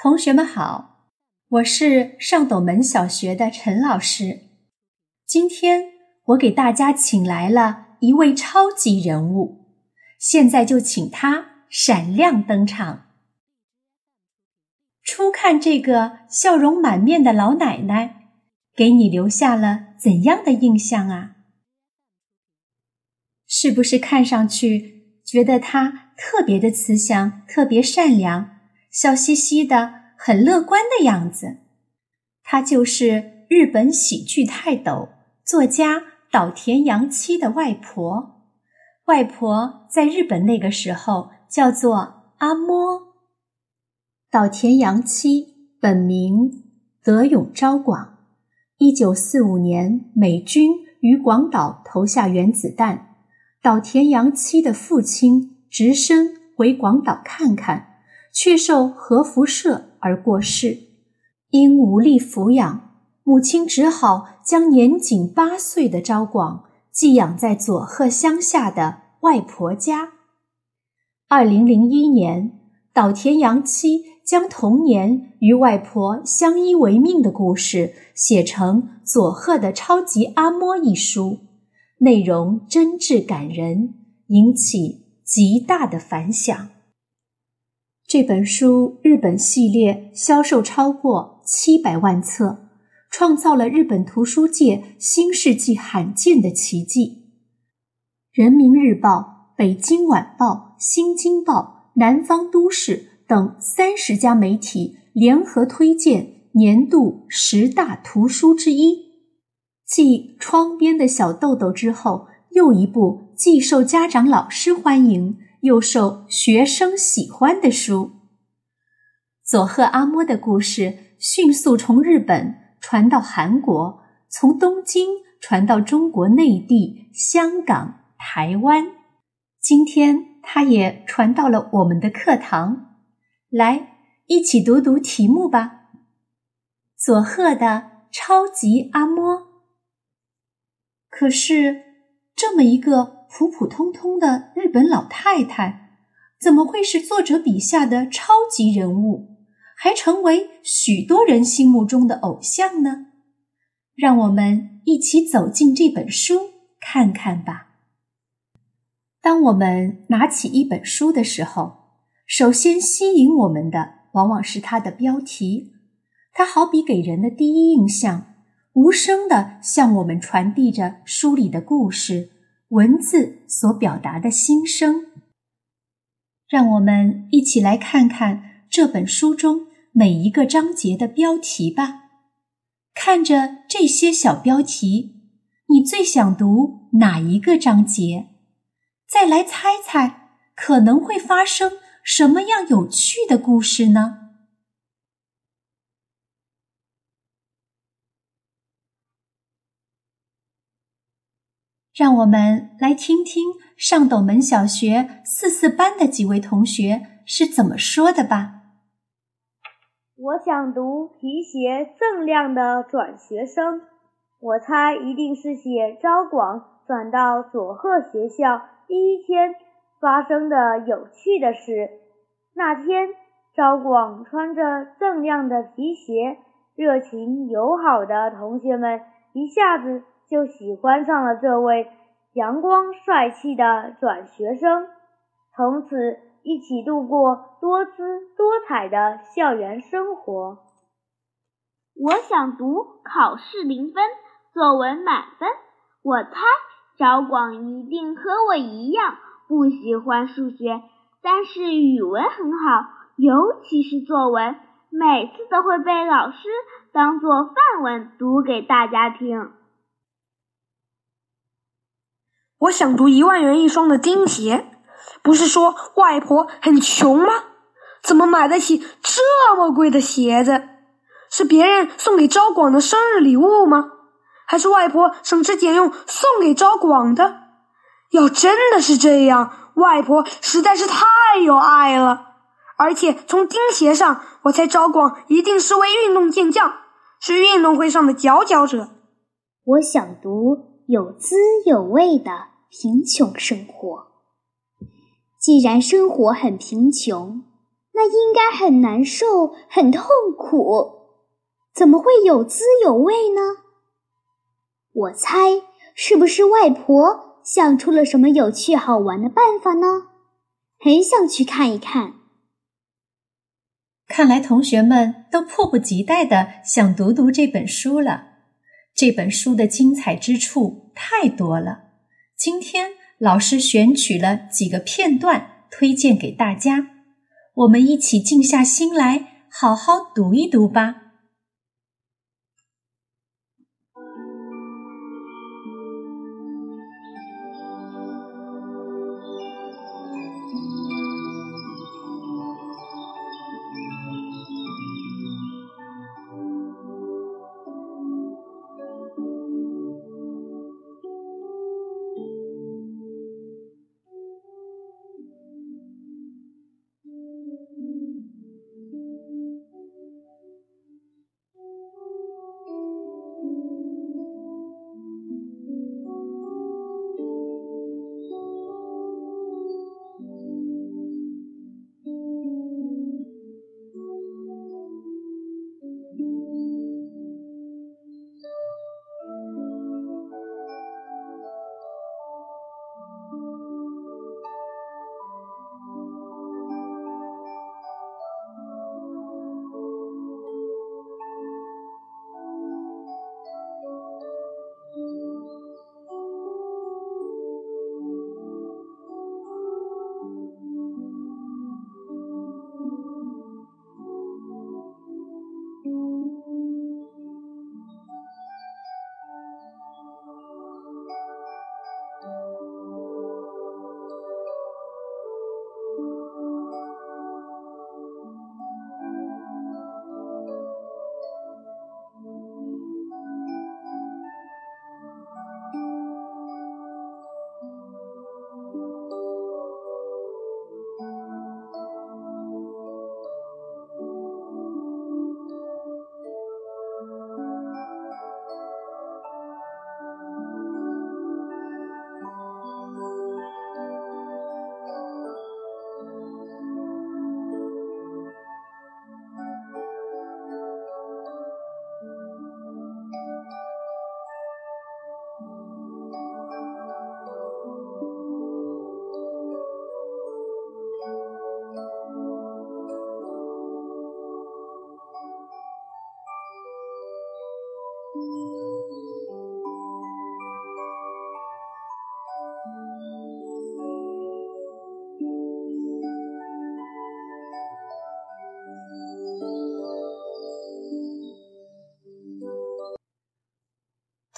同学们好，我是上斗门小学的陈老师。今天我给大家请来了一位超级人物，现在就请他闪亮登场。初看这个笑容满面的老奶奶，给你留下了怎样的印象啊？是不是看上去觉得她特别的慈祥，特别善良？笑嘻嘻的，很乐观的样子。她就是日本喜剧泰斗、作家岛田洋七的外婆。外婆在日本那个时候叫做阿嬷。岛田洋七本名德永昭广，一九四五年美军于广岛投下原子弹，岛田洋七的父亲直升回广岛看看。却受核辐射而过世，因无力抚养，母亲只好将年仅八岁的昭广寄养在佐贺乡下的外婆家。二零零一年，岛田洋七将童年与外婆相依为命的故事写成《佐贺的超级阿嬷》一书，内容真挚感人，引起极大的反响。这本书日本系列销售超过七百万册，创造了日本图书界新世纪罕见的奇迹。人民日报、北京晚报、新京报、南方都市等三十家媒体联合推荐年度十大图书之一。继《窗边的小豆豆》之后，又一部既受家长老师欢迎。又受学生喜欢的书，佐贺阿嬷的故事迅速从日本传到韩国，从东京传到中国内地、香港、台湾，今天它也传到了我们的课堂。来，一起读读题目吧。佐贺的超级阿嬷，可是这么一个。普普通通的日本老太太，怎么会是作者笔下的超级人物，还成为许多人心目中的偶像呢？让我们一起走进这本书看看吧。当我们拿起一本书的时候，首先吸引我们的往往是它的标题，它好比给人的第一印象，无声的向我们传递着书里的故事。文字所表达的心声，让我们一起来看看这本书中每一个章节的标题吧。看着这些小标题，你最想读哪一个章节？再来猜猜，可能会发生什么样有趣的故事呢？让我们来听听上斗门小学四四班的几位同学是怎么说的吧。我想读皮鞋锃亮的转学生，我猜一定是写昭广转到佐贺学校第一天发生的有趣的事。那天，昭广穿着锃亮的皮鞋，热情友好的同学们一下子。就喜欢上了这位阳光帅气的转学生，从此一起度过多姿多彩的校园生活。我想读考试零分，作文满分。我猜赵广一定和我一样不喜欢数学，但是语文很好，尤其是作文，每次都会被老师当做范文读给大家听。我想读一万元一双的钉鞋，不是说外婆很穷吗？怎么买得起这么贵的鞋子？是别人送给昭广的生日礼物吗？还是外婆省吃俭用送给昭广的？要真的是这样，外婆实在是太有爱了。而且从钉鞋上，我猜昭广一定是位运动健将，是运动会上的佼佼者。我想读。有滋有味的贫穷生活。既然生活很贫穷，那应该很难受，很痛苦，怎么会有滋有味呢？我猜，是不是外婆想出了什么有趣好玩的办法呢？很想去看一看。看来同学们都迫不及待的想读读这本书了。这本书的精彩之处太多了，今天老师选取了几个片段推荐给大家。我们一起静下心来，好好读一读吧。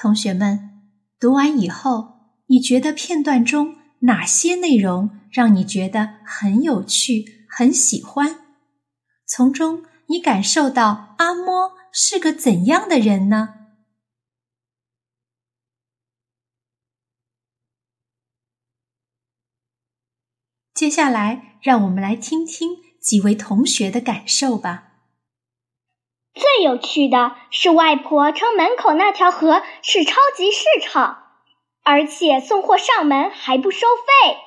同学们，读完以后，你觉得片段中哪些内容让你觉得很有趣、很喜欢？从中你感受到阿嬷是个怎样的人呢？接下来，让我们来听听几位同学的感受吧。最有趣的是，外婆称门口那条河是超级市场，而且送货上门还不收费。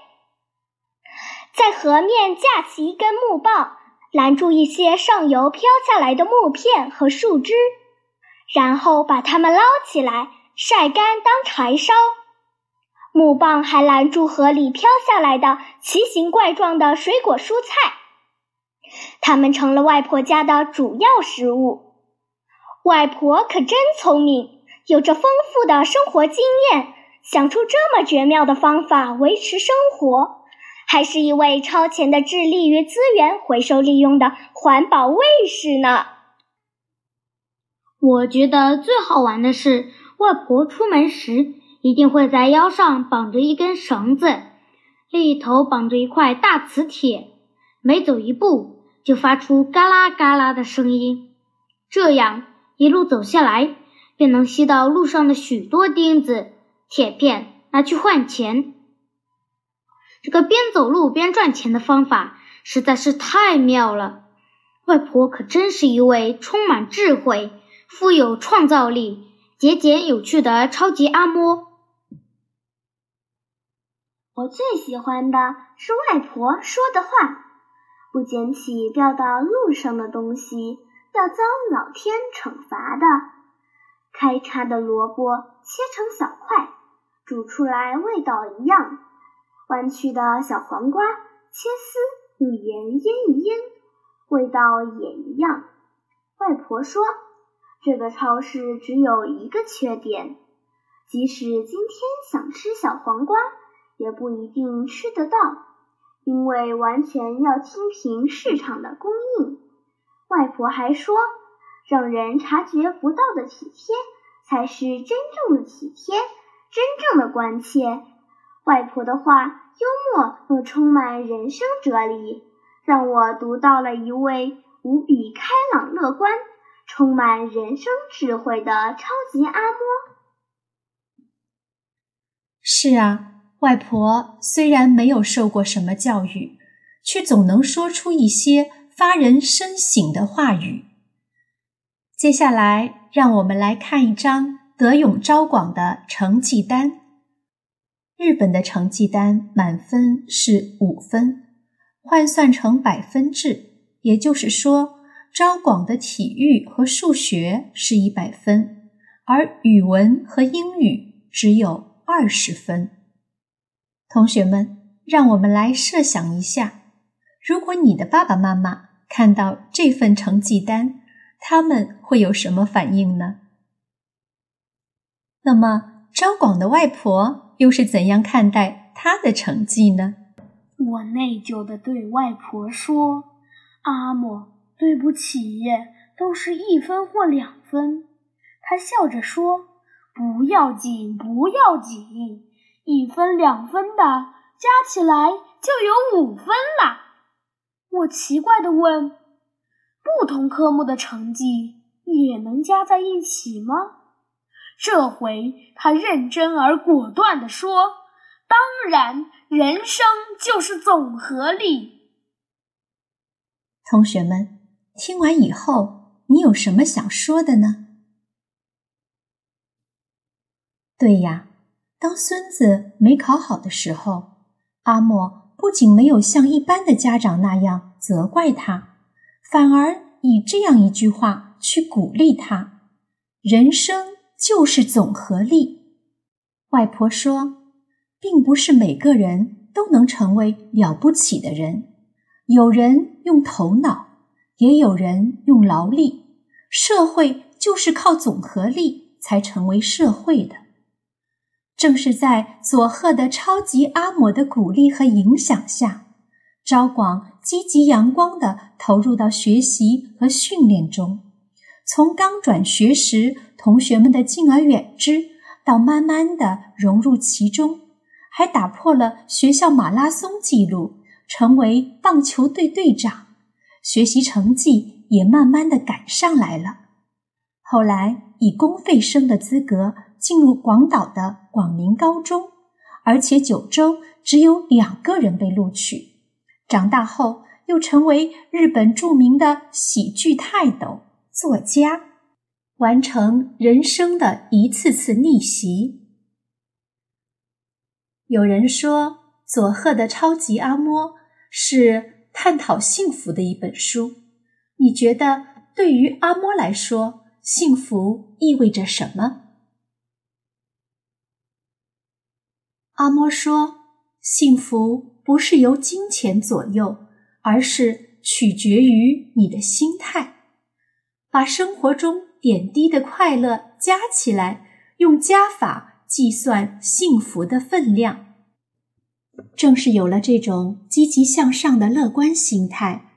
在河面架起一根木棒，拦住一些上游飘下来的木片和树枝，然后把它们捞起来晒干当柴烧。木棒还拦住河里飘下来的奇形怪状的水果蔬菜。它们成了外婆家的主要食物。外婆可真聪明，有着丰富的生活经验，想出这么绝妙的方法维持生活，还是一位超前的致力于资源回收利用的环保卫士呢。我觉得最好玩的是，外婆出门时一定会在腰上绑着一根绳子，另一头绑着一块大磁铁，每走一步。就发出嘎啦嘎啦的声音，这样一路走下来，便能吸到路上的许多钉子、铁片，拿去换钱。这个边走路边赚钱的方法实在是太妙了。外婆可真是一位充满智慧、富有创造力、节俭有趣的超级阿嬷。我最喜欢的是外婆说的话。不捡起掉到路上的东西要遭老天惩罚的。开叉的萝卜切成小块，煮出来味道一样。弯曲的小黄瓜切丝，用盐腌一腌，味道也一样。外婆说，这个超市只有一个缺点。即使今天想吃小黄瓜，也不一定吃得到，因为完全要听凭市场的供应。外婆还说，让人察觉不到的体贴，才是真正的体贴，真正的关切。外婆的话幽默又充满人生哲理，让我读到了一位无比开朗乐观、充满人生智慧的超级阿嬷。是啊，外婆虽然没有受过什么教育，却总能说出一些发人深省的话语。接下来，让我们来看一张德永昭广的成绩单。日本的成绩单满分是五分，换算成百分制，也就是说，昭广的体育和数学是一百分，而语文和英语只有。二十分，同学们，让我们来设想一下，如果你的爸爸妈妈看到这份成绩单，他们会有什么反应呢？那么，张广的外婆又是怎样看待他的成绩呢？我内疚地对外婆说：“阿莫，对不起，都是一分或两分。”她笑着说。不要紧，不要紧，一分两分的加起来就有五分了。我奇怪地问：“不同科目的成绩也能加在一起吗？”这回他认真而果断地说：“当然，人生就是总和力。”同学们，听完以后，你有什么想说的呢？对呀，当孙子没考好的时候，阿莫不仅没有像一般的家长那样责怪他，反而以这样一句话去鼓励他：“人生就是总和力。”外婆说：“并不是每个人都能成为了不起的人，有人用头脑，也有人用劳力。社会就是靠总和力才成为社会的。”正是在佐贺的超级阿嬷的鼓励和影响下，昭广积极阳光地投入到学习和训练中。从刚转学时同学们的敬而远之，到慢慢地融入其中，还打破了学校马拉松纪录，成为棒球队队长。学习成绩也慢慢地赶上来了。后来以公费生的资格。进入广岛的广明高中，而且九州只有两个人被录取。长大后，又成为日本著名的喜剧泰斗、作家，完成人生的一次次逆袭。有人说，佐贺的超级阿嬷是探讨幸福的一本书。你觉得，对于阿嬷来说，幸福意味着什么？阿嬷说：“幸福不是由金钱左右，而是取决于你的心态。把生活中点滴的快乐加起来，用加法计算幸福的分量。正是有了这种积极向上的乐观心态，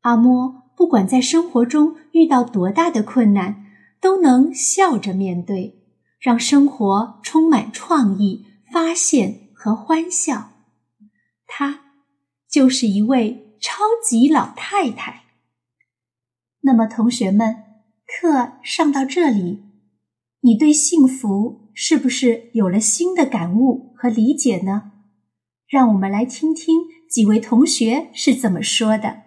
阿嬷不管在生活中遇到多大的困难，都能笑着面对，让生活充满创意。”发现和欢笑，她就是一位超级老太太。那么，同学们，课上到这里，你对幸福是不是有了新的感悟和理解呢？让我们来听听几位同学是怎么说的。